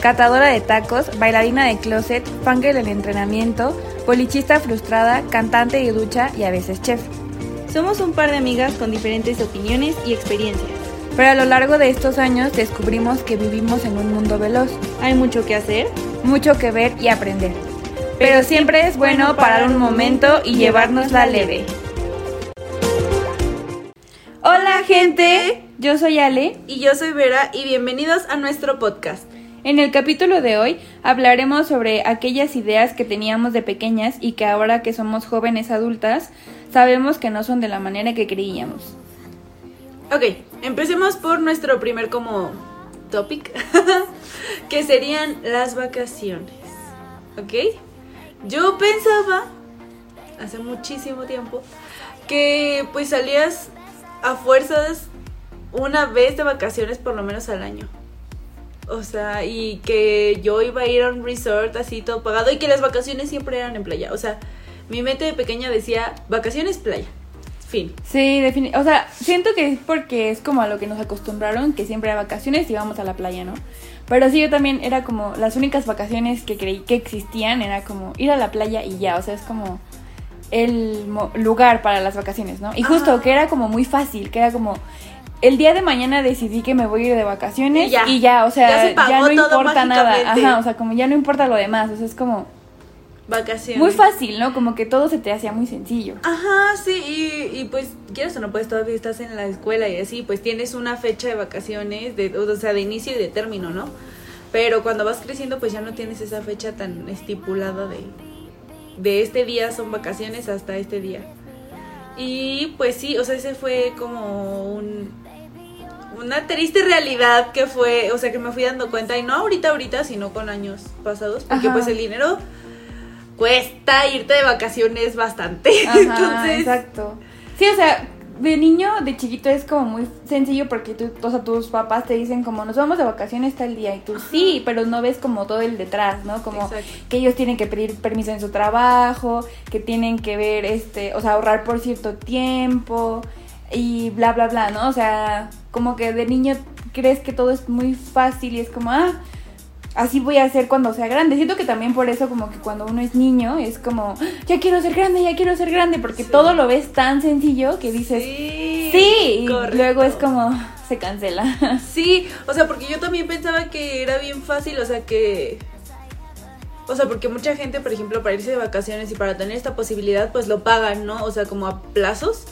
catadora de tacos, bailarina de closet, fangirl del entrenamiento, polichista frustrada, cantante de ducha y a veces chef. Somos un par de amigas con diferentes opiniones y experiencias. Pero a lo largo de estos años descubrimos que vivimos en un mundo veloz. Hay mucho que hacer, mucho que ver y aprender. Pero siempre es bueno parar un momento y llevárnosla leve. Hola gente, yo soy Ale y yo soy Vera y bienvenidos a nuestro podcast. En el capítulo de hoy hablaremos sobre aquellas ideas que teníamos de pequeñas y que ahora que somos jóvenes adultas sabemos que no son de la manera que creíamos. Ok, empecemos por nuestro primer como topic, que serían las vacaciones. ¿Ok? Yo pensaba, hace muchísimo tiempo, que pues salías a fuerzas una vez de vacaciones por lo menos al año. O sea, y que yo iba a ir a un resort así todo pagado y que las vacaciones siempre eran en playa. O sea, mi mente de pequeña decía vacaciones playa. Fin. Sí, definitivamente. O sea, siento que es porque es como a lo que nos acostumbraron, que siempre a vacaciones íbamos a la playa, ¿no? Pero sí, yo también era como las únicas vacaciones que creí que existían, era como ir a la playa y ya, o sea, es como el lugar para las vacaciones, ¿no? Y justo que era como muy fácil, que era como el día de mañana decidí que me voy a ir de vacaciones y ya, o sea, ya, no importa nada, ajá, o sea, como ya no importa lo demás, o sea, es como vacaciones. Muy fácil, ¿no? Como que todo se te hacía muy sencillo. Ajá, sí, y, y pues quieres o no, pues todavía estás en la escuela y así, pues tienes una fecha de vacaciones, de, o sea, de inicio y de término, ¿no? Pero cuando vas creciendo, pues ya no tienes esa fecha tan estipulada de, de este día son vacaciones hasta este día. Y pues sí, o sea, ese fue como un, una triste realidad que fue, o sea, que me fui dando cuenta, y no ahorita, ahorita, sino con años pasados, porque pues el dinero cuesta irte de vacaciones bastante. Entonces, exacto. Sí, o sea, de niño, de chiquito es como muy sencillo porque tú, o sea, tus papás te dicen como nos vamos de vacaciones tal día y tú sí, pero no ves como todo el detrás, ¿no? Como que ellos tienen que pedir permiso en su trabajo, que tienen que ver este, o sea, ahorrar por cierto tiempo y bla bla bla, ¿no? O sea, como que de niño crees que todo es muy fácil y es como, ah, así voy a ser cuando sea grande. Siento que también por eso como que cuando uno es niño es como, ya quiero ser grande, ya quiero ser grande, porque todo lo ves tan sencillo que dices, sí, sí y luego es como, se cancela. Sí, o sea, porque yo también pensaba que era bien fácil, o sea, que... O sea, porque mucha gente, por ejemplo, para irse de vacaciones y para tener esta posibilidad, pues lo pagan, ¿no? O sea, como a plazos.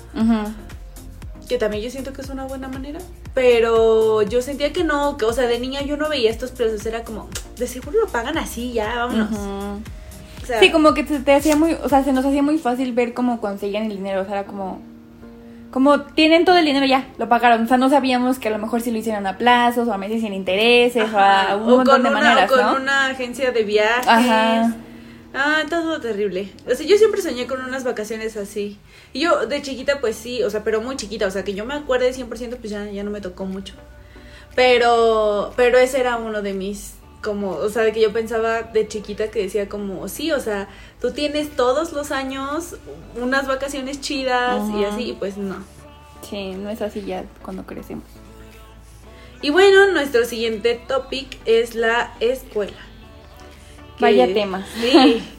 Que también yo siento que es una buena manera. Pero yo sentía que no, que, o sea, de niña yo no veía estos precios, era como, de seguro lo pagan así, ya, vámonos. sí, como que te, hacía muy, o sea, se nos hacía muy fácil ver cómo conseguían el dinero, o sea, era como, como tienen todo el dinero ya, lo pagaron, o sea, no sabíamos que a lo mejor si lo hicieran a plazos o a meses sin intereses o a un montón de maneras, o con una agencia de viajes. Ajá. Ah, todo terrible. O sea, yo siempre soñé con unas vacaciones así. Y yo de chiquita, pues sí, o sea, pero muy chiquita. O sea, que yo me acuerde 100%, pues ya, ya no me tocó mucho. Pero, pero ese era uno de mis, como, o sea, de que yo pensaba de chiquita que decía como, sí, o sea, tú tienes todos los años unas vacaciones chidas y así, y pues no. Sí, no es así ya cuando crecemos. Y bueno, nuestro siguiente topic es la escuela. Vaya tema. Sí.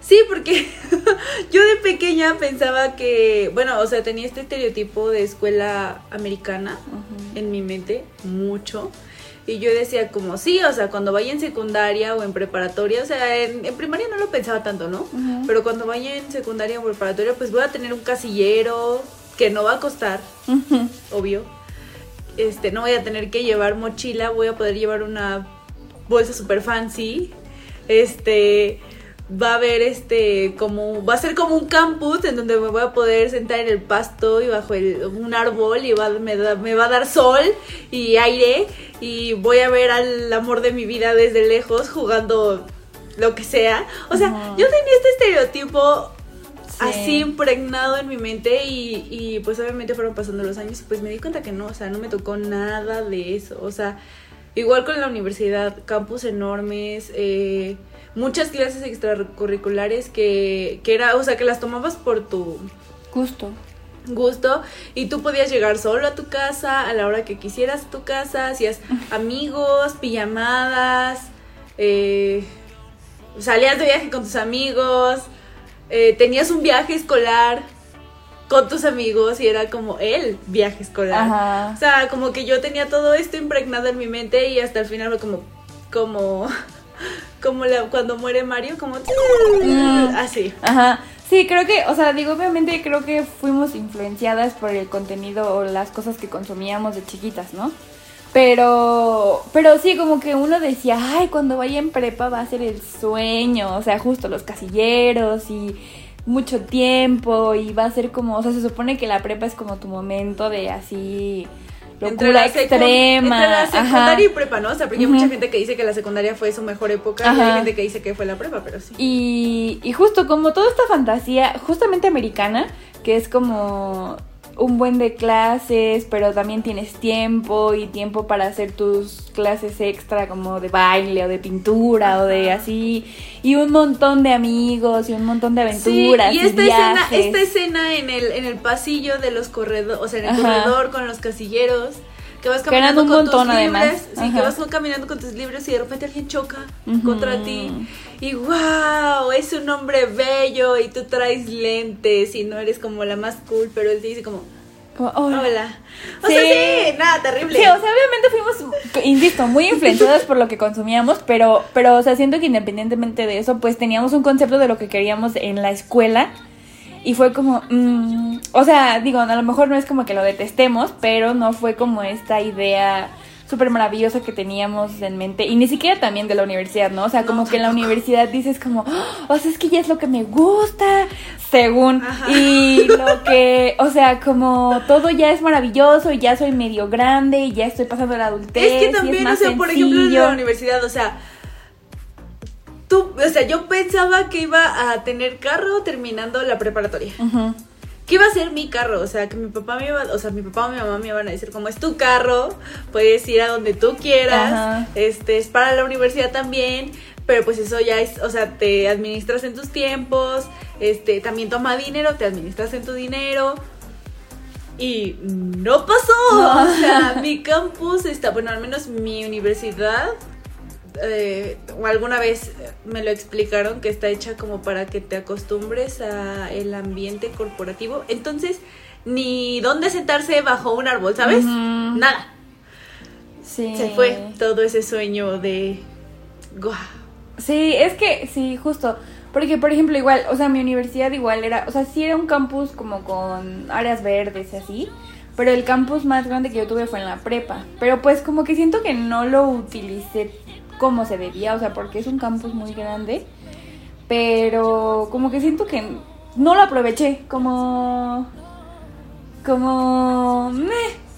Sí, porque yo de pequeña pensaba que, bueno, o sea, tenía este estereotipo de escuela americana en mi mente, mucho. Y yo decía como, sí, o sea, cuando vaya en secundaria o en preparatoria, o sea, en, primaria no lo pensaba tanto, ¿no? Pero cuando vaya en secundaria o preparatoria, pues voy a tener un casillero que no va a costar, obvio. Este, no voy a tener que llevar mochila, voy a poder llevar una bolsa super fancy este va a haber este como va a ser como un campus en donde me voy a poder sentar en el pasto y bajo un árbol y va, me, me, va a dar sol y aire y voy a ver al amor de mi vida desde lejos jugando lo que sea. O sea, yo tenía este estereotipo así impregnado en mi mente y, y, pues obviamente fueron pasando los años y pues me di cuenta que no, o sea, no me tocó nada de eso, o sea, igual con la universidad, campus enormes, eh, muchas clases extracurriculares que, que era, o sea, que las tomabas por tu gusto. gusto y tú podías llegar solo a tu casa a la hora que quisieras a tu casa, hacías amigos, pijamadas, eh, salías de viaje con tus amigos, eh, tenías un viaje escolar con tus amigos y era como el viaje escolar. O sea, como que yo tenía todo esto impregnado en mi mente y hasta el final fue como, como, como la, cuando muere Mario, como mm. así. Ajá. Sí, creo que, o sea, digo, obviamente creo que fuimos influenciadas por el contenido o las cosas que consumíamos de chiquitas, ¿no? Pero, pero sí, como que uno decía, ay, cuando vaya en prepa va a ser el sueño, o sea, justo los casilleros y mucho tiempo y va a ser como, o sea, se supone que la prepa es como tu momento de así locura extrema. Entre la secundaria y prepa, ¿no? O sea, porque hay mucha gente que dice que la secundaria fue su mejor época y hay gente que dice que fue la prepa, pero sí. Y, y justo como toda esta fantasía, justamente americana, que es como un buen de clases, pero también tienes tiempo y tiempo para hacer tus clases extra como de baile o de pintura o de así. Y un montón de amigos y un montón de aventuras. y esta escena, esta escena en el en el pasillo de los corredores, o sea, en el corredor con los casilleros que vas caminando con tus libros, sí, que vas caminando con tus libros y de repente alguien choca contra ti y wow, es un hombre bello y tú traes lentes y no eres como la más cool, pero él te dice como hola. O sea, sí, nada, terrible. Sí, o sea, obviamente fuimos, insisto, muy influenciadas por lo que consumíamos, pero, pero, o sea, siento que independientemente de eso, pues teníamos un concepto de lo que queríamos en la escuela y fue como, mm, o sea, digo, a lo mejor no es como que lo detestemos, pero no fue como esta idea súper maravillosa que teníamos en mente y ni siquiera también de la universidad, ¿no? O sea, como que en la universidad dices como, oh, o sea, es que ya es lo que me gusta, según, y lo que, o sea, como todo ya es maravilloso y ya soy medio grande y ya estoy pasando la adultez. Es que también, o sea, por ejemplo, en la universidad, o sea, tú, o sea, yo pensaba que iba a tener carro terminando la preparatoria. ¿Qué iba a ser mi carro? O sea, que mi papá me iba, o sea, mi papá o mi mamá me iban a decir, como es tu carro, puedes ir a donde tú quieras, este, es para la universidad también, pero pues eso ya es, o sea, te administras en tus tiempos, este, también toma dinero, te administras en tu dinero. Y no pasó. O sea, mi campus está, bueno, al menos mi universidad eh, o alguna vez me lo explicaron que está hecha como para que te acostumbres a el ambiente corporativo. Entonces, ni dónde sentarse bajo un árbol, ¿sabes? Nada. Sí. Se fue todo ese sueño de Sí, es que sí, justo. Porque, por ejemplo, igual, o sea, mi universidad igual era, o sea, sí era un campus como con áreas verdes y así, pero el campus más grande que yo tuve fue en la prepa. Pero pues como que siento que no lo utilicé como se debía, o sea, porque es un campus muy grande, pero como que siento que no lo aproveché, como... como... Meh.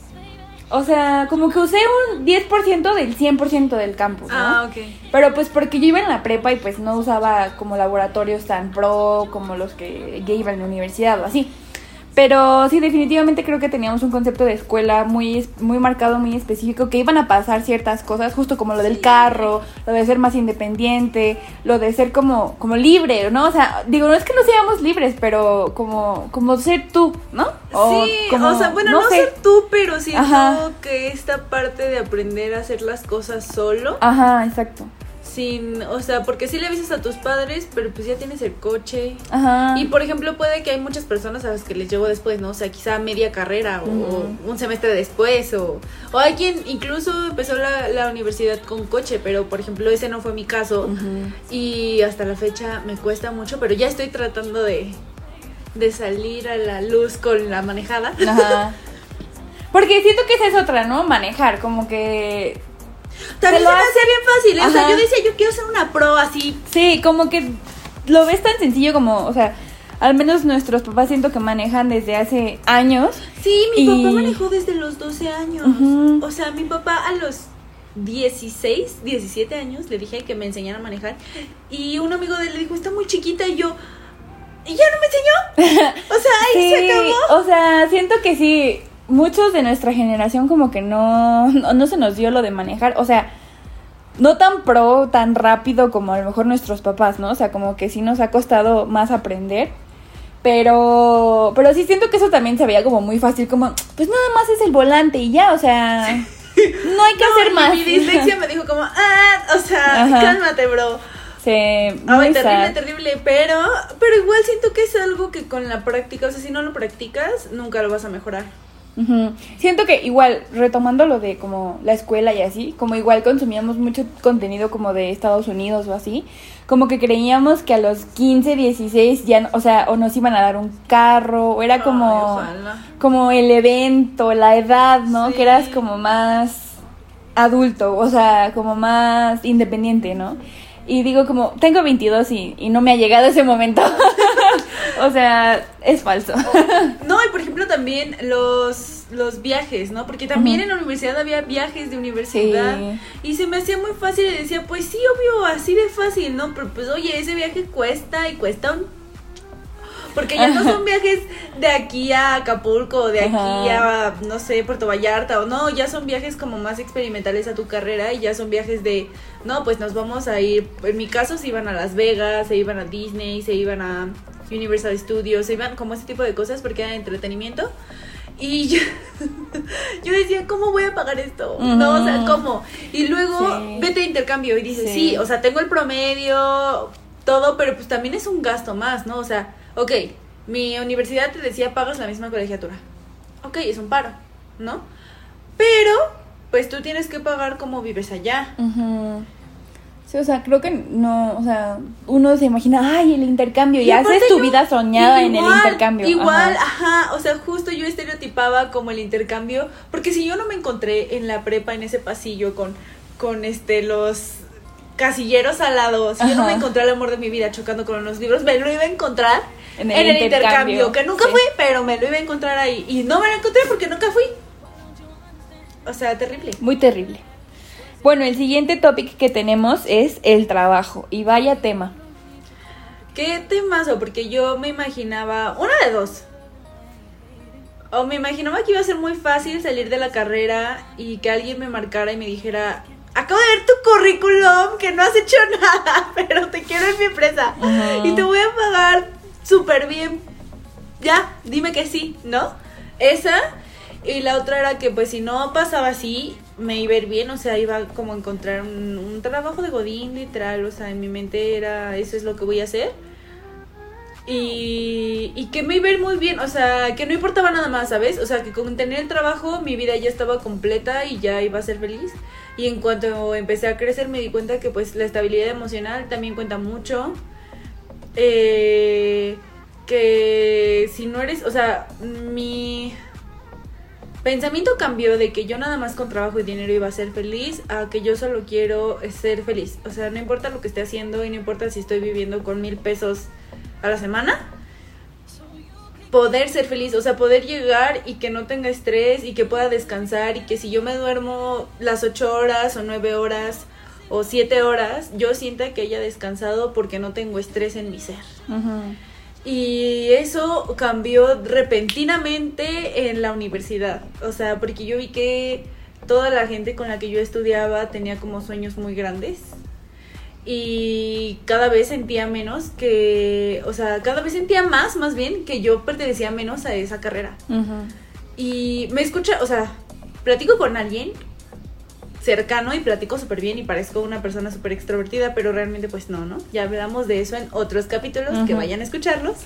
O sea, como que usé un 10% del 100% del campus, ¿no? Ah, ok. Pero pues porque yo iba en la prepa y pues no usaba como laboratorios tan pro como los que ya iba en la universidad o así. Pero sí, definitivamente creo que teníamos un concepto de escuela muy, muy marcado, muy específico, que iban a pasar ciertas cosas, justo como lo del carro, lo de ser más independiente, lo de ser como, como libre, ¿no? O sea, digo, no es que no seamos libres, pero como, como ser tú, ¿no? sí, o sea, bueno, no, ser tú, pero siento que esta parte de aprender a hacer las cosas solo. Ajá, exacto sin, o sea, porque sí le avisas a tus padres, pero pues ya tienes el coche. Ajá. Y por ejemplo, puede que hay muchas personas a las que les llegó después, ¿no? O sea, quizá media carrera o, un semestre después, o, o hay quien incluso empezó la, la, universidad con coche, pero por ejemplo, ese no fue mi caso. Y hasta la fecha me cuesta mucho, pero ya estoy tratando de, de salir a la luz con la manejada. Ajá. Porque siento que esa es otra, ¿no? Manejar, como que también se, lo hace bien fácil. O sea, yo decía, yo quiero ser una pro así. Sí, como que lo ves tan sencillo como, o sea, al menos nuestros papás siento que manejan desde hace años. Sí, mi papá manejó desde los 12 años. O sea, mi papá a los 16, 17 años, le dije que me enseñara a manejar. Y un amigo de él le dijo, está muy chiquita. Y yo, ¿y ya no me enseñó? O sea, ahí se acabó. O sea, siento que sí, muchos de nuestra generación como que no, no, se nos dio lo de manejar. O sea, no tan pro, tan rápido como a lo mejor nuestros papás, ¿no? O sea, como que sí nos ha costado más aprender. Pero, pero sí siento que eso también se veía como muy fácil, como, pues nada más es el volante y ya, o sea, no hay que hacer más. Mi dislexia me dijo como, ah, o sea, cálmate, bro. Sí, muy terrible, terrible, pero, pero igual siento que es algo que con la práctica, o sea, si no lo practicas, nunca lo vas a mejorar. Siento que igual, retomando lo de como la escuela y así, como igual consumíamos mucho contenido como de Estados Unidos o así, como que creíamos que a los 15, 16 ya, o sea, o nos iban a dar un carro, o era como, como el evento, la edad, ¿no? Que eras como más adulto, o sea, como más independiente, ¿no? Y digo como, tengo 22 y, y no me ha llegado ese momento. o sea, es falso. no, y por ejemplo también los, los viajes, ¿no? Porque también en la universidad había viajes de universidad. Y se me hacía muy fácil y decía, pues sí, obvio, así de fácil, ¿no? Pero pues oye, ese viaje cuesta y cuesta un porque ya no son viajes de aquí a Acapulco, de aquí a, no sé, Puerto Vallarta, o no, ya son viajes como más experimentales a tu carrera y ya son viajes de, no, pues nos vamos a ir, en mi caso se iban a Las Vegas, se iban a Disney, se iban a Universal Studios, se iban como ese tipo de cosas porque era entretenimiento. Y yo, decía, ¿cómo voy a pagar esto? No, o sea, ¿cómo? Y luego vete a intercambio y dices, sí. o sea, tengo el promedio, todo, pero pues también es un gasto más, ¿no? O sea, ok, mi universidad te decía pagas la misma colegiatura. Ok, es un paro, ¿no? Pero, pues tú tienes que pagar como vives allá. Sí, o sea, creo que no, o sea, uno se imagina, ay, el intercambio, y, haces tu vida soñada en el intercambio. Igual, ajá. o sea, justo yo estereotipaba como el intercambio, porque si yo no me encontré en la prepa, en ese pasillo con, con este, los casilleros alados, si yo no me encontré el amor de mi vida chocando con unos libros, me lo iba a encontrar en el, intercambio, que nunca fui, pero me lo iba a encontrar ahí. Y no me lo encontré porque nunca fui. O sea, terrible. Muy terrible. Bueno, el siguiente topic que tenemos es el trabajo. Y vaya tema. ¿Qué temazo? Porque yo me imaginaba, una de dos. O me imaginaba que iba a ser muy fácil salir de la carrera y que alguien me marcara y me dijera, acabo de ver tu currículum, que no has hecho nada, pero te quiero en mi empresa. Y te voy a pagar súper bien. Ya, dime que sí, ¿no? Esa. Y la otra era que pues si no pasaba así, me iba a ir bien, o sea, iba como a encontrar un, trabajo de godín literal, o sea, en mi mente era, eso es lo que voy a hacer. Y, que me iba a ir muy bien, o sea, que no importaba nada más, ¿sabes? O sea, que con tener el trabajo mi vida ya estaba completa y ya iba a ser feliz. Y en cuanto empecé a crecer me di cuenta que pues la estabilidad emocional también cuenta mucho. Eh, que si no eres, o sea, mi pensamiento cambió de que yo nada más con trabajo y dinero iba a ser feliz a que yo solo quiero ser feliz. O sea, no importa lo que esté haciendo y no importa si estoy viviendo con mil pesos a la semana. Poder ser feliz, o sea, poder llegar y que no tenga estrés y que pueda descansar y que si yo me duermo las ocho horas o nueve horas o siete horas, yo sienta que haya descansado porque no tengo estrés en mi ser. Y eso cambió repentinamente en la universidad. O sea, porque yo vi que toda la gente con la que yo estudiaba tenía como sueños muy grandes. Y cada vez sentía menos que, o sea, cada vez sentía más, más bien, que yo pertenecía menos a esa carrera. Y me escucha, o sea, platico con alguien cercano y platico súper bien y parezco una persona súper extrovertida, pero realmente pues no, ¿no? Ya hablamos de eso en otros capítulos, que vayan a escucharlos.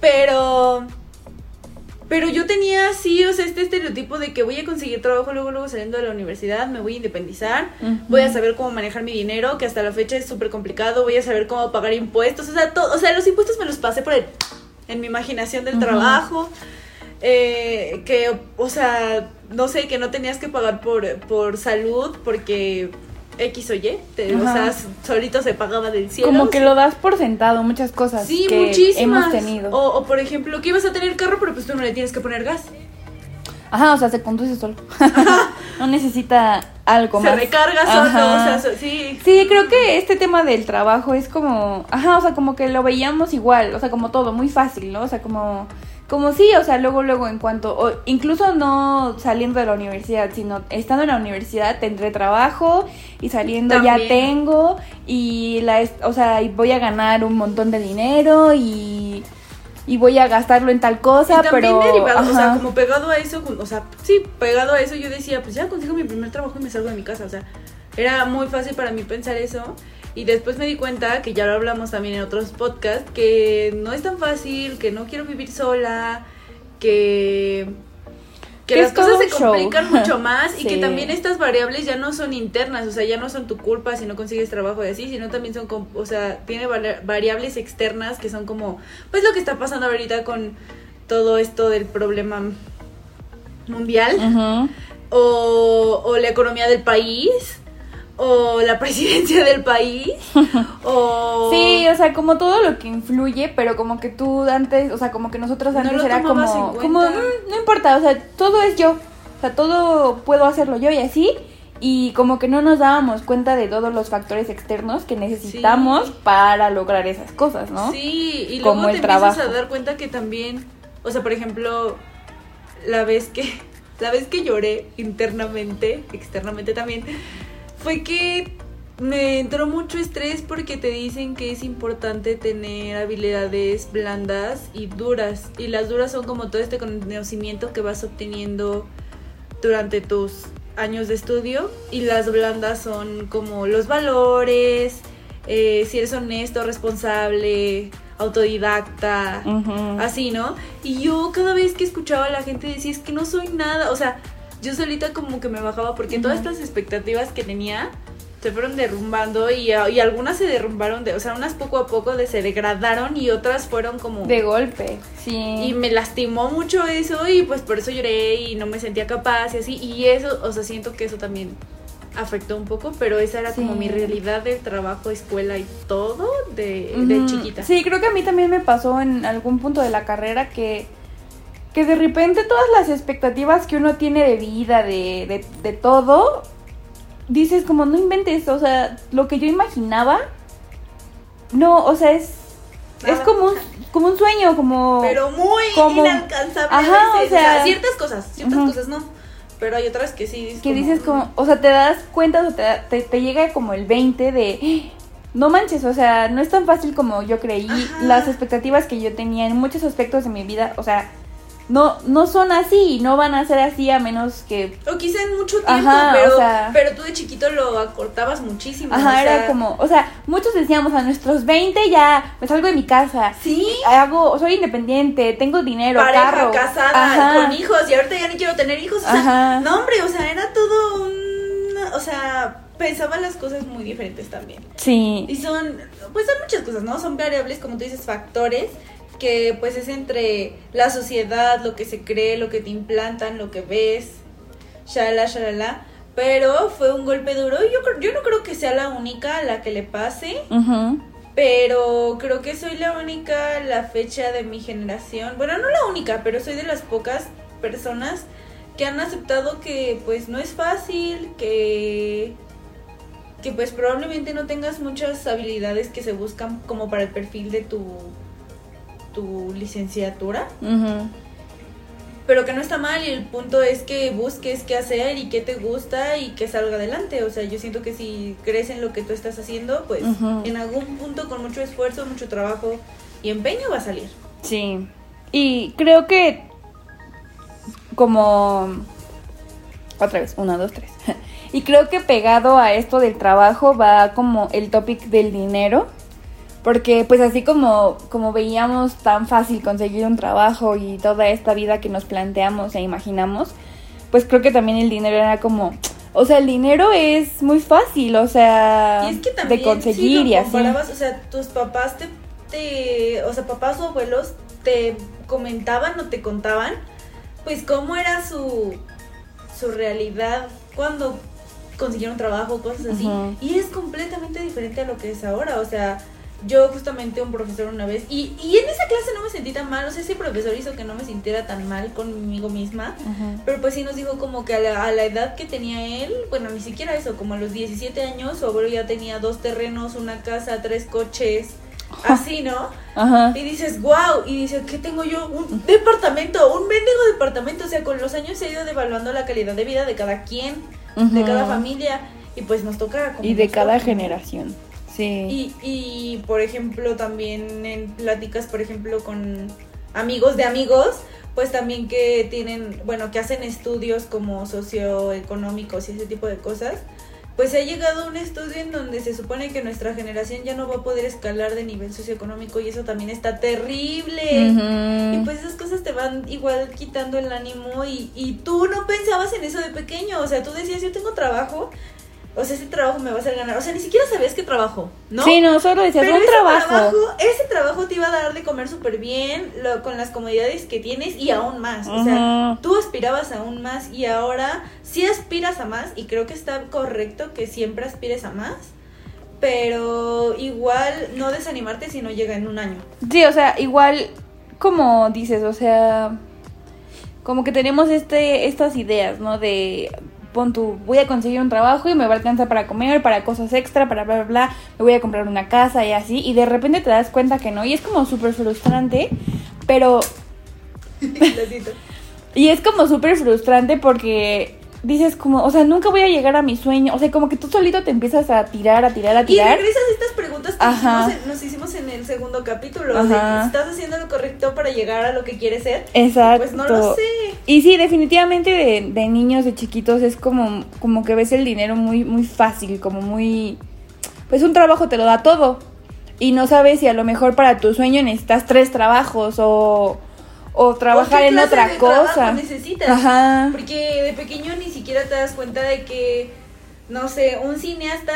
Pero... Pero yo tenía sí, o sea, este estereotipo de que voy a conseguir trabajo luego, luego saliendo de la universidad, me voy a independizar, voy a saber cómo manejar mi dinero, que hasta la fecha es súper complicado, voy a saber cómo pagar impuestos, o sea, todo, o sea, los impuestos me los pasé por el, en mi imaginación del trabajo, eh, que, o sea, no sé, que no tenías que pagar por, por salud porque X o Y, o sea, solito se pagaba del cielo. Como que lo das por sentado, muchas cosas sí, que muchísimas. hemos tenido. O, por ejemplo, que ibas a tener carro, pero pues tú no le tienes que poner gas. Ajá, o sea, se conduce solo. no necesita algo se más. recarga solo, o sea, sí. Sí, creo que este tema del trabajo es como, ajá, o sea, como que lo veíamos igual, o sea, como todo, muy fácil, ¿no? O sea, como, como sí, o sea, luego, luego en cuanto, o incluso no saliendo de la universidad, sino estando en la universidad tendré trabajo y saliendo ya tengo y la, o sea, y voy a ganar un montón de dinero y, y voy a gastarlo en tal cosa, y también pero, derivado, o sea, ajá. como pegado a eso, o sea, sí, pegado a eso yo decía, pues ya consigo mi primer trabajo y me salgo de mi casa, o sea, era muy fácil para mí pensar eso. Y después me di cuenta, que ya lo hablamos también en otros podcasts, que no es tan fácil, que no quiero vivir sola, que, que las cosas se show. complican mucho más y que también estas variables ya no son internas, o sea, ya no son tu culpa si no consigues trabajo y así, sino también son, o sea, tiene vari- variables externas que son como, pues lo que está pasando ahorita con todo esto del problema mundial o, o la economía del país o la presidencia del país o Sí, o sea, como todo lo que influye, pero como que tú antes, o sea, como que nosotros No antes lo era como, como. "Mm, no importa, o sea, todo es yo, o sea, todo puedo hacerlo yo y así, y como que no nos dábamos cuenta de todos los factores externos que necesitamos Sí. para lograr esas cosas, ¿no? Sí, y luego Como te el empiezas trabajo. a dar cuenta que también, o sea, por ejemplo, la vez que la vez que lloré internamente, externamente también, fue que me entró mucho estrés porque te dicen que es importante tener habilidades blandas y duras. Y las duras son como todo este conocimiento que vas obteniendo durante tus años de estudio. Y las blandas son como los valores, eh, si eres honesto, responsable, autodidacta. Así, ¿no? Y yo cada vez que escuchaba a la gente decía, es que no soy nada, o sea, yo solita como que me bajaba porque todas estas expectativas que tenía se fueron derrumbando y, y algunas se derrumbaron, de, o sea, unas poco a poco de, se degradaron y otras fueron como... De golpe, sí. Y me lastimó mucho eso y pues por eso lloré y no me sentía capaz y así. Y eso, o sea, siento que eso también afectó un poco, pero esa era como mi realidad del trabajo, escuela y todo de, de chiquita. Sí, creo que a mí también me pasó en algún punto de la carrera que, que de repente todas las expectativas que uno tiene de vida, de, de, de todo, dices como no inventes, o sea, lo que yo imaginaba, no, o sea, es, es como un, como un sueño, como... pero muy como- inalcanzable Ajá, a veces. o O sea, sea- ciertas cosas, ciertas cosas no. Pero hay otras que sí. que dices como, o sea, te das cuenta, o te, te, te llega como el 20 de, "Ah, no manches, o sea, no es tan fácil como yo creí, Ajá. las expectativas que yo tenía en muchos aspectos de mi vida, o sea, no, no son así, no van a ser así a menos que, O quizá en mucho tiempo, Ajá, pero, o sea- pero tú de chiquito lo acortabas muchísimo. ajá, o sea, era como, o sea, muchos decíamos a nuestros 20 ya me salgo de mi casa, Sí, hago, soy independiente, tengo dinero, pareja, carro, casada, Ajá. con hijos, y ahorita ya ni quiero tener hijos. O sea, Ajá. no, hombre, o sea, era todo un. O sea, pensaba las cosas muy diferentes también. Sí, Y son, pues son muchas cosas, ¿no? Son variables, como tú dices, factores que pues es entre la sociedad, lo que se cree, lo que te implantan, lo que ves, shalala, shalala. Pero fue un golpe duro. y Yo, yo no creo que sea la única a la que le pase, pero creo que soy la única la fecha de mi generación. Bueno, no la única, pero soy de las pocas personas que han aceptado que pues no es fácil, que que pues probablemente no tengas muchas habilidades que se buscan como para el perfil de tu tu licenciatura, pero que no está mal y el punto es que busques qué hacer y qué te gusta y que salga adelante. O sea, yo siento que si crees en lo que tú estás haciendo, pues en algún punto con mucho esfuerzo, mucho trabajo y empeño va a salir. Sí. Y creo que como otra vez, una, dos, tres. Y creo que pegado a esto del trabajo va como el topic del dinero. Porque pues así como, como veíamos tan fácil conseguir un trabajo y toda esta vida que nos planteamos e imaginamos, pues creo que también el dinero era como, o sea, el dinero es muy fácil, o sea, Y es que también de conseguir si y así. o sea, tus papás te, te, o sea, papás o abuelos te comentaban o te contaban, pues cómo era su, su realidad cuando consiguieron trabajo, cosas así. Y es completamente diferente a lo que es ahora, o sea, yo justamente un profesor una vez, y, y en esa clase no me sentí tan mal, o sea, ese profesor hizo que no me sintiera tan mal conmigo misma, pero pues sí nos dijo como que a la, a la, edad que tenía él, bueno, ni siquiera eso, como a los 17 años, su abuelo ya tenía dos terrenos, una casa, tres coches, así, ¿no? Ajá. Y dices, wow, y dices, ¿qué tengo yo? Un departamento, un mendigo departamento, o sea, con los años se ha ido devaluando la calidad de vida de cada quien, de cada familia, y pues nos toca... y de cada generación. Y, y, por ejemplo, también en pláticas, por ejemplo, con amigos de amigos, pues también que tienen, bueno, que hacen estudios como socioeconómicos y ese tipo de cosas, pues ha llegado un estudio en donde se supone que nuestra generación ya no va a poder escalar de nivel socioeconómico y eso también está terrible. Y pues esas cosas te van igual quitando el ánimo y, y tú no pensabas en eso de pequeño, o sea, tú decías, yo tengo trabajo, o sea, ese trabajo me va a hacer ganar. O sea, ni siquiera sabías qué trabajo, ¿no? Sí, no, solo decías un trabajo. Ese trabajo te iba a dar de comer súper bien, lo, con las comodidades que tienes y aún más. O sea, tú aspirabas aún más y ahora sí aspiras a más y creo que está correcto que siempre aspires a más. Pero igual no desanimarte si no llega en un año. Sí, o sea, igual como dices, o sea, como que tenemos este estas ideas, ¿no? De pon tu, voy a conseguir un trabajo y me va a alcanzar para comer, para cosas extra, para bla, bla, bla, me voy a comprar una casa y así, y de repente te das cuenta que no, y es como súper frustrante, pero... y es como súper frustrante porque dices como, o sea, nunca voy a llegar a mi sueño. O sea, como que tú solito te empiezas a tirar, a tirar, a tirar. Y regresas a estas preguntas que nos hicimos en el segundo capítulo. ¿Estás haciendo lo correcto para llegar a lo que quieres ser? Exacto. Pues no lo sé. Y sí, definitivamente de, de niños, de chiquitos, es como, como que ves el dinero muy, muy fácil, como muy... Pues un trabajo te lo da todo. Y no sabes si a lo mejor para tu sueño necesitas tres trabajos o o trabajar en otra cosa. necesitas. Ajá. Porque de pequeño ni siquiera te das cuenta de que, no sé, un cineasta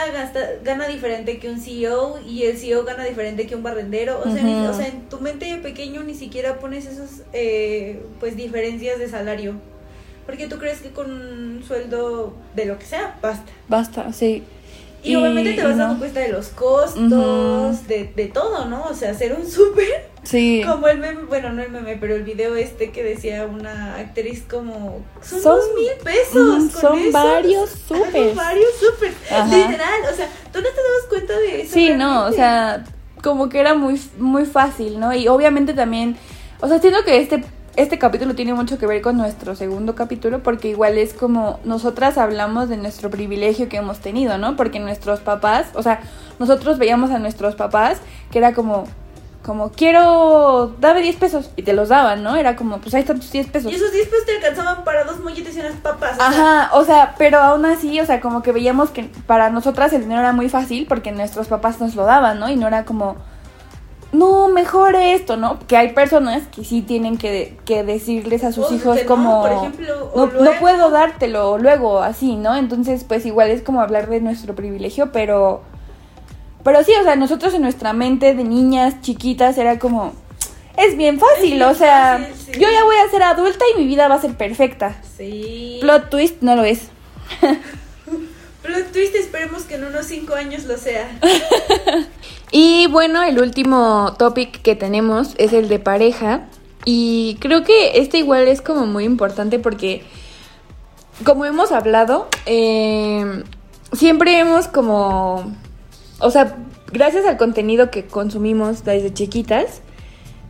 gana diferente que un CEO y el CEO gana diferente que un barrendero. O, sea, o sea, en tu mente de pequeño ni siquiera pones esas, eh, pues, diferencias de salario. Porque tú crees que con un sueldo de lo que sea, basta. Basta, sí. Y, obviamente te vas dando cuenta de los costos, de, de todo, ¿no? O sea, hacer un súper Sí. Como el meme, bueno, no el meme, pero el video este que decía una actriz como, son, dos mil pesos. son varios súper. Son varios súper. Literal, o sea, tú no te dabas cuenta de eso. Sí, no, o sea, como que era muy, muy fácil, ¿no? Y obviamente también, o sea, siento que este este capítulo tiene mucho que ver con nuestro segundo capítulo porque igual es como nosotras hablamos de nuestro privilegio que hemos tenido, ¿no? Porque nuestros papás, o sea, nosotros veíamos a nuestros papás que era como, como quiero, dame 10 pesos y te los daban, ¿no? Era como, pues ahí están tus 10 pesos. Y esos 10 pesos te alcanzaban para dos molletes y unas papas. Ajá, o sea, pero aún así, o sea, como que veíamos que para nosotras el dinero era muy fácil porque nuestros papás nos lo daban, ¿no? Y no era como, no, mejor esto, ¿no? Que hay personas que sí tienen que, que decirles a sus hijos como, por ejemplo, no, no puedo dártelo luego, así, ¿no? Entonces, pues igual es como hablar de nuestro privilegio, pero pero sí, o sea, nosotros en nuestra mente de niñas chiquitas era como, es bien fácil, o sea, yo ya voy a ser adulta y mi vida va a ser perfecta. Sí. Plot twist no lo es. Plot twist esperemos que en unos cinco años lo sea. y bueno, el último topic que tenemos es el de pareja. Y creo que este igual es como muy importante porque, como hemos hablado, eh, siempre hemos como o sea, gracias al contenido que consumimos desde chiquitas,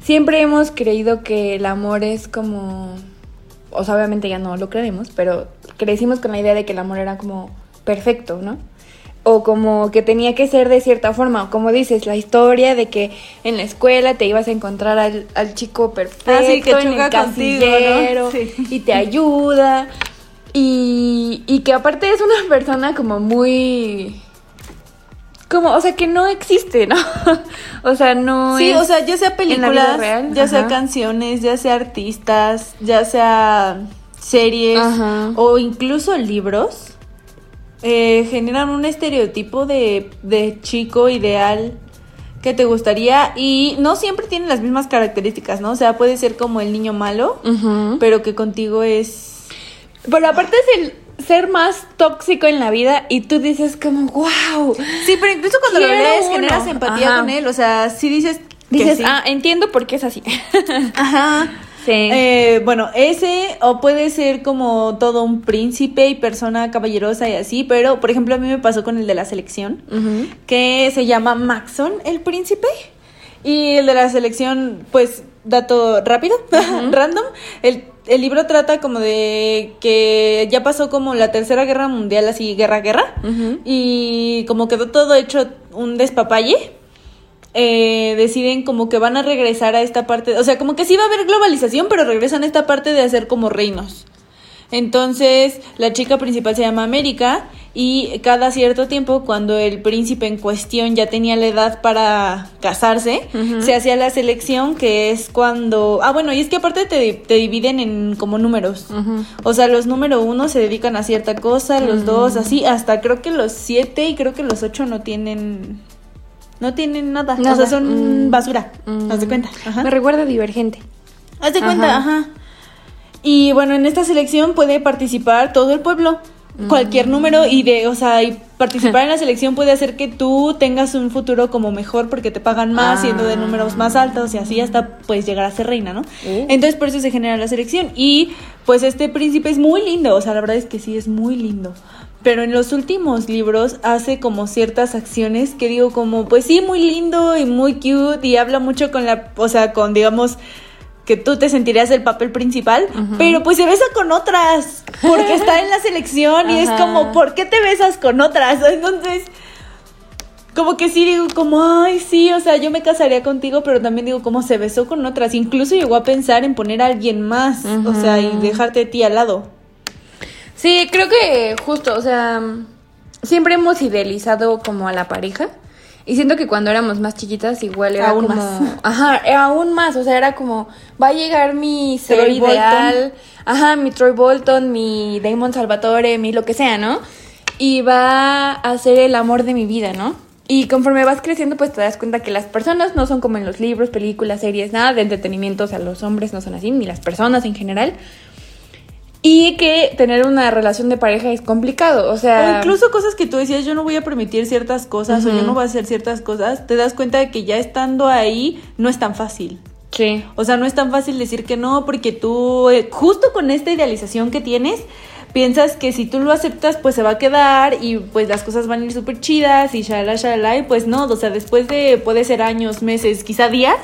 siempre hemos creído que el amor es como, o sea, obviamente ya no lo creemos, pero crecimos con la idea de que el amor era como perfecto, ¿no? O como que tenía que ser de cierta forma, como dices, la historia de que en la escuela te ibas a encontrar al, chico perfecto, ah, que en el casillero y te ayuda. Y, y que aparte es una persona como muy como, o sea, que no existe, ¿no? o sea, no Sí, o sea, ya sea películas, ya sea canciones, ya sea artistas, ya sea series o incluso libros, eh, generan un estereotipo de, de chico ideal que te gustaría y no siempre tienen las mismas características, ¿no? O sea, puede ser como el niño malo, pero que contigo es... Pero aparte es el ser más tóxico en la vida y tú dices como, wow. Sí, pero incluso cuando lo lees generas empatía con él, o sea, si dices... Dices, ah, entiendo por qué es así. Ajá. Sí. Eh, bueno, ese o puede ser como todo un príncipe y persona caballerosa y así, pero por ejemplo a mí me pasó con el de la selección, que se llama Maxon el príncipe. Y el de la selección, pues, dato rápido, random. El, el, libro trata como de que ya pasó como la tercera guerra mundial, así guerra, guerra. Y como quedó todo hecho un despapalle. Eh, deciden como que van a regresar a esta parte, o sea, como que sí va a haber globalización, pero regresan a esta parte de hacer como reinos. Entonces, la chica principal se llama América y cada cierto tiempo, cuando el príncipe en cuestión ya tenía la edad para casarse, se hacía la selección, que es cuando... Ah, bueno, y es que aparte te, te dividen en como números. O sea, los número uno se dedican a cierta cosa, los dos así, hasta creo que los siete y creo que los ocho no tienen... No tienen nada. O sea, son mm. basura. Haz de cuenta. Me recuerda a Divergente. Haz de cuenta, ajá. Y bueno, en esta selección puede participar todo el pueblo, cualquier número y de, o sea, y participar en la selección puede hacer que tú tengas un futuro como mejor porque te pagan más siendo de números más altos y así hasta puedes llegar a ser reina, ¿no? Uh. Entonces por eso se genera la selección y pues este príncipe es muy lindo, o sea, la verdad es que sí es muy lindo. Pero en los últimos libros hace como ciertas acciones que digo como, pues sí, muy lindo y muy cute y habla mucho con la, o sea, con digamos que tú te sentirías el papel principal, pero pues se besa con otras, porque está en la selección y es como, ¿por qué te besas con otras? Entonces, como que sí digo, como, ay, sí, o sea, yo me casaría contigo, pero también digo, como se besó con otras. Incluso llegó a pensar en poner a alguien más, o sea, y dejarte a ti al lado. Sí, creo que justo, o sea, siempre hemos idealizado como a la pareja. Y siento que cuando éramos más chiquitas igual era aún como... Más. Ajá, aún más, o sea, era como, va a llegar mi ser ideal, ajá, mi Troy Bolton, mi Damon Salvatore, mi lo que sea, ¿no? Y va a ser el amor de mi vida, ¿no? Y conforme vas creciendo, pues te das cuenta que las personas no son como en los libros, películas, series, nada de entretenimiento, o sea, los hombres no son así, ni las personas en general. Y que tener una relación de pareja es complicado, o sea... O incluso cosas que tú decías, yo no voy a permitir ciertas cosas o yo no voy a hacer ciertas cosas, te das cuenta de que ya estando ahí no es tan fácil. Sí. O sea, no es tan fácil decir que no porque tú, eh, justo con esta idealización que tienes, piensas que si tú lo aceptas, pues se va a quedar y pues las cosas van a ir súper chidas y shalala, shalala, y pues no, o sea, después de, puede ser años, meses, quizá días,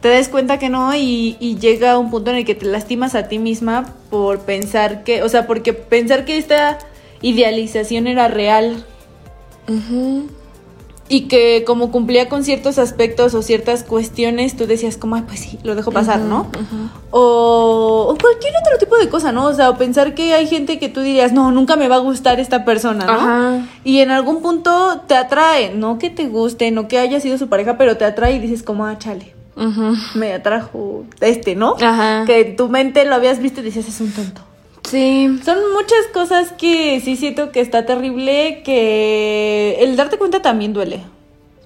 te das cuenta que no y, y, llega un punto en el que te lastimas a ti misma por pensar que, o sea, porque pensar que esta idealización era real. Y que como cumplía con ciertos aspectos o ciertas cuestiones, tú decías como, ay, pues sí, lo dejo pasar, ¿no? o, cualquier otro tipo de cosa, ¿no? O sea, o pensar que hay gente que tú dirías, no, nunca me va a gustar esta persona, ¿no? Y en algún punto te atrae, no que te guste, no que haya sido su pareja, pero te atrae y dices como, ah, chale. Me atrajo este, ¿no? Ajá. Que tu mente lo habías visto y dices, es un tonto. Sí. Son muchas cosas que sí siento que está terrible, que el darte cuenta también duele.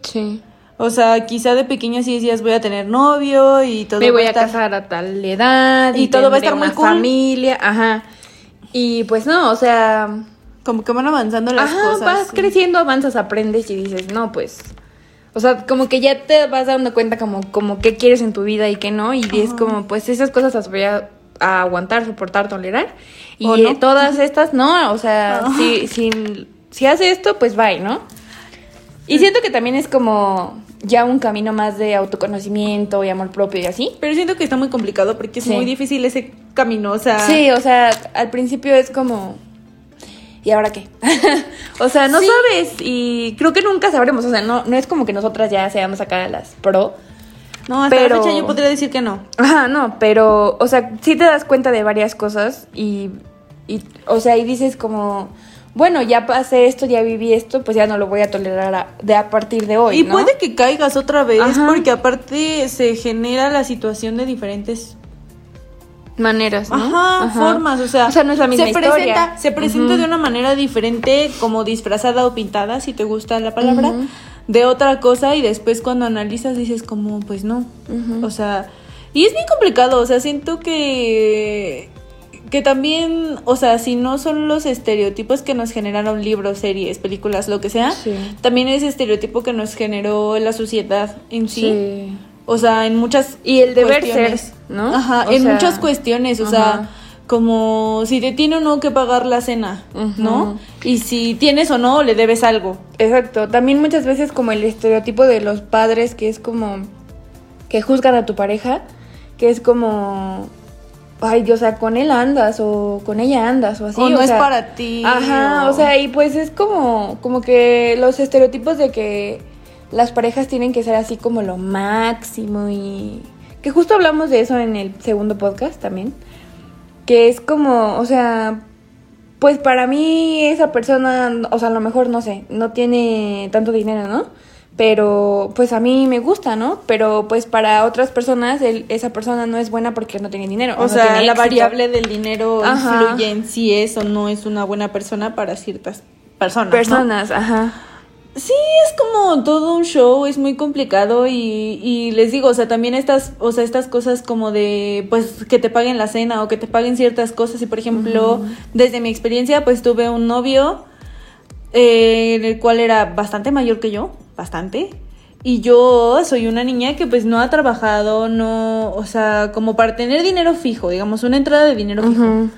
Sí. O sea, quizá de pequeña sí decías voy a tener novio y todo. Me voy a, casar a tal edad y, todo va a estar muy cool. familia, ajá. Y pues no, o sea, como que van avanzando las ajá, cosas. Vas creciendo, avanzas, aprendes y dices, no, pues. O sea, como que ya te vas dando cuenta como, como qué quieres en tu vida y qué no. Y es como, pues esas cosas las voy a a aguantar, soportar, tolerar. Y todas estas, no, o sea, si, si, si hace esto, pues bye, ¿no? Y siento que también es como ya un camino más de autoconocimiento y amor propio y así. Pero siento que está muy complicado porque es muy difícil ese camino, o sea... Sí, o sea, al principio es como... ¿Y ahora qué? o sea, no sabes y creo que nunca sabremos, o sea, no, no es como que nosotras ya seamos acá las pro, no, hasta pero... la fecha yo podría decir que no. Ajá, no, pero, o sea, sí te das cuenta de varias cosas y, y o sea, y dices como, bueno, ya pasé esto, ya viví esto, pues ya no lo voy a tolerar a, de a partir de hoy. Y puede que caigas otra vez, porque aparte se genera la situación de diferentes maneras, ¿no? Ajá, formas, o sea, o sea, no es la misma se presenta, se presenta de una manera diferente, como disfrazada o pintada, si te gusta la palabra de otra cosa y después cuando analizas dices como, pues no. O sea, y es bien complicado, o sea, siento que que también, o sea, si no son los estereotipos que nos generaron libros, series, películas, lo que sea, también es estereotipo que nos generó la sociedad en sí. O sea, en muchas y el deber ser, ¿no? Ajá, en muchas cuestiones, o sea, como si te tiene o no que pagar la cena, ¿no? Y si tienes o no, le debes algo. Exacto, también muchas veces como el estereotipo de los padres que es como que juzgan a tu pareja, que es como ay, o sea, con él andas o con ella andas o así. O no es para ti. Ajá, o... sea, y pues es como, como que los estereotipos de que las parejas tienen que ser así como lo máximo y que justo hablamos de eso en el segundo podcast también, que es como, o sea, pues para mí esa persona, o sea, a lo mejor no sé, no tiene tanto dinero, ¿no? pero pues a mí me gusta, ¿no? Pero pues para otras personas esa persona no es buena porque no tiene dinero. O, sea, la variable del dinero influye en si es o no es una buena persona para ciertas personas. Personas, ajá. Sí, es como todo un show, es muy complicado y, y, les digo, o sea, también estas, o sea, estas cosas como de, pues, que te paguen la cena o que te paguen ciertas cosas y, por ejemplo, desde mi experiencia, pues tuve un novio eh, en el cual era bastante mayor que yo, bastante. Y yo soy una niña que pues no ha trabajado, no, o sea, como para tener dinero fijo, digamos, una entrada de dinero fijo.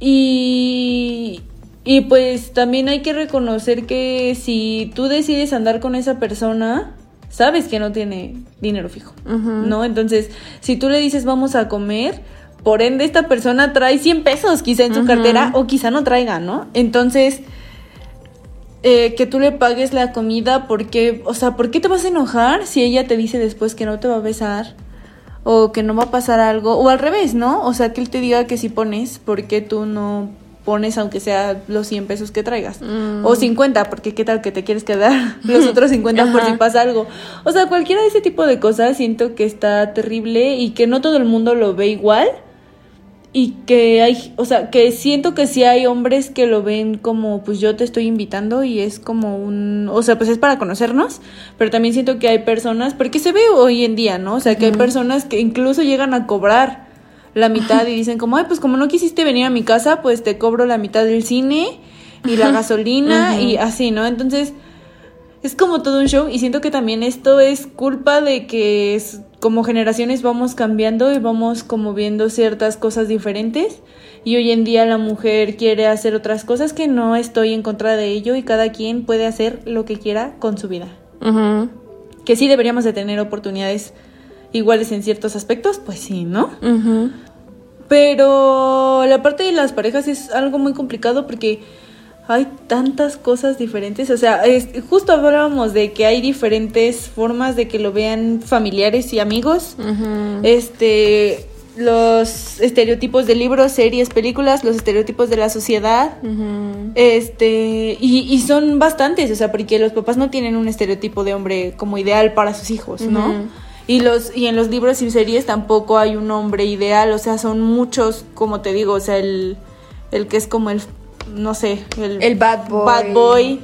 Y, y pues también hay que reconocer que si tú decides andar con esa persona, sabes que no tiene dinero fijo, ¿no? Entonces, si tú le dices vamos a comer, por ende esta persona trae 100 pesos quizá en su cartera o quizá no traiga, ¿no? Entonces eh, que tú le pagues la comida porque, o sea, ¿por qué te vas a enojar si ella te dice después que no te va a besar? O que no va a pasar algo, o al revés, ¿no? O sea, que él te diga que si pones, ¿por qué tú no pones aunque sea los 100 pesos que traigas? O 50, porque qué tal que te quieres quedar los otros 50 por si pasa algo. O sea, cualquiera de ese tipo de cosas siento que está terrible y que no todo el mundo lo ve igual y que hay, o sea, que siento que sí hay hombres que lo ven como, pues yo te estoy invitando y es como un, o sea, pues es para conocernos, pero también siento que hay personas, porque se ve hoy en día, ¿no? O sea, que hay personas que incluso llegan a cobrar la mitad y dicen como, ay, pues como no quisiste venir a mi casa, pues te cobro la mitad del cine y la gasolina y así, ¿no? Entonces, es como todo un show y siento que también esto es culpa de que es, como generaciones vamos cambiando y vamos como viendo ciertas cosas diferentes y hoy en día la mujer quiere hacer otras cosas que no estoy en contra de ello y cada quien puede hacer lo que quiera con su vida. Que sí deberíamos de tener oportunidades iguales en ciertos aspectos, pues sí, ¿no? Pero la parte de las parejas es algo muy complicado porque hay tantas cosas diferentes, o sea, es, justo hablábamos de que hay diferentes formas de que lo vean familiares y amigos, este, los estereotipos de libros, series, películas, los estereotipos de la sociedad, este, y, y, son bastantes, o sea, porque los papás no tienen un estereotipo de hombre como ideal para sus hijos, ¿no? Y los y en los libros y series tampoco hay un hombre ideal, o sea, son muchos, como te digo, o sea, el, el que es como el no sé, el, bad boy. Bad boy.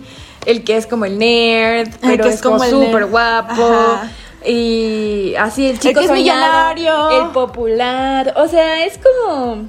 El que es como el nerd, pero es, como súper guapo. Y así el chico el es millonario. El popular. O sea, es como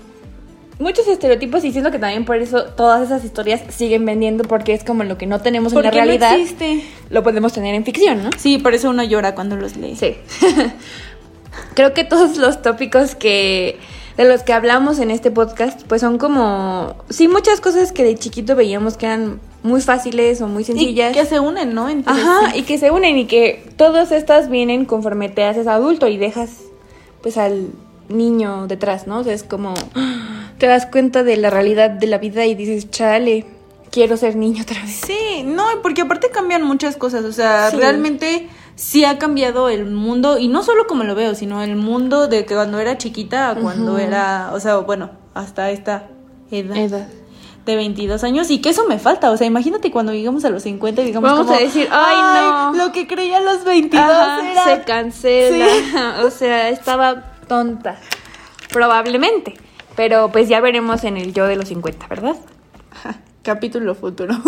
muchos estereotipos y siento que también por eso todas esas historias siguen vendiendo porque es como lo que no tenemos en la realidad. No existe. Lo podemos tener en ficción, ¿no? Sí, por eso uno llora cuando los lee. Sí. Creo que todos los tópicos que de los que hablamos en este podcast, pues son como, sí, muchas cosas que de chiquito veíamos que eran muy fáciles o muy sencillas. Y que se unen, ¿no? Ajá, y que se unen y que todas estas vienen conforme te haces adulto y dejas pues al niño detrás, ¿no? O sea, es como te das cuenta de la realidad de la vida y dices, chale, quiero ser niño otra vez. Sí, no, porque aparte cambian muchas cosas, o sea, realmente sí ha cambiado el mundo, y no solo como lo veo, sino el mundo de que cuando era chiquita a cuando era, o sea, bueno, hasta esta edad. De 22 años y que eso me falta, o sea, imagínate cuando llegamos a los 50 y digamos Vamos a decir, ay, no, lo que creía a los 22 era... se cancela, o sea, estaba tonta, probablemente, pero pues ya veremos en el yo de los 50, ¿verdad? Capítulo futuro.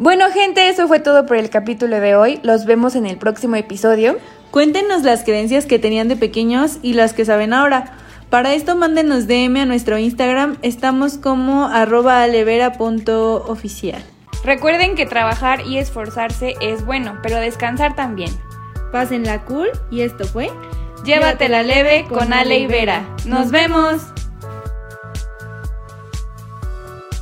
Bueno, gente, eso fue todo por el capítulo de hoy. Los vemos en el próximo episodio. Cuéntenos las creencias que tenían de pequeños y las que saben ahora. Para esto mándenos DM a nuestro Instagram, estamos como arroba alevera.oficial. Recuerden que trabajar y esforzarse es bueno, pero descansar también. Pásenla cool y esto fue Llévatela leve con Ale y Vera. ¡Nos vemos!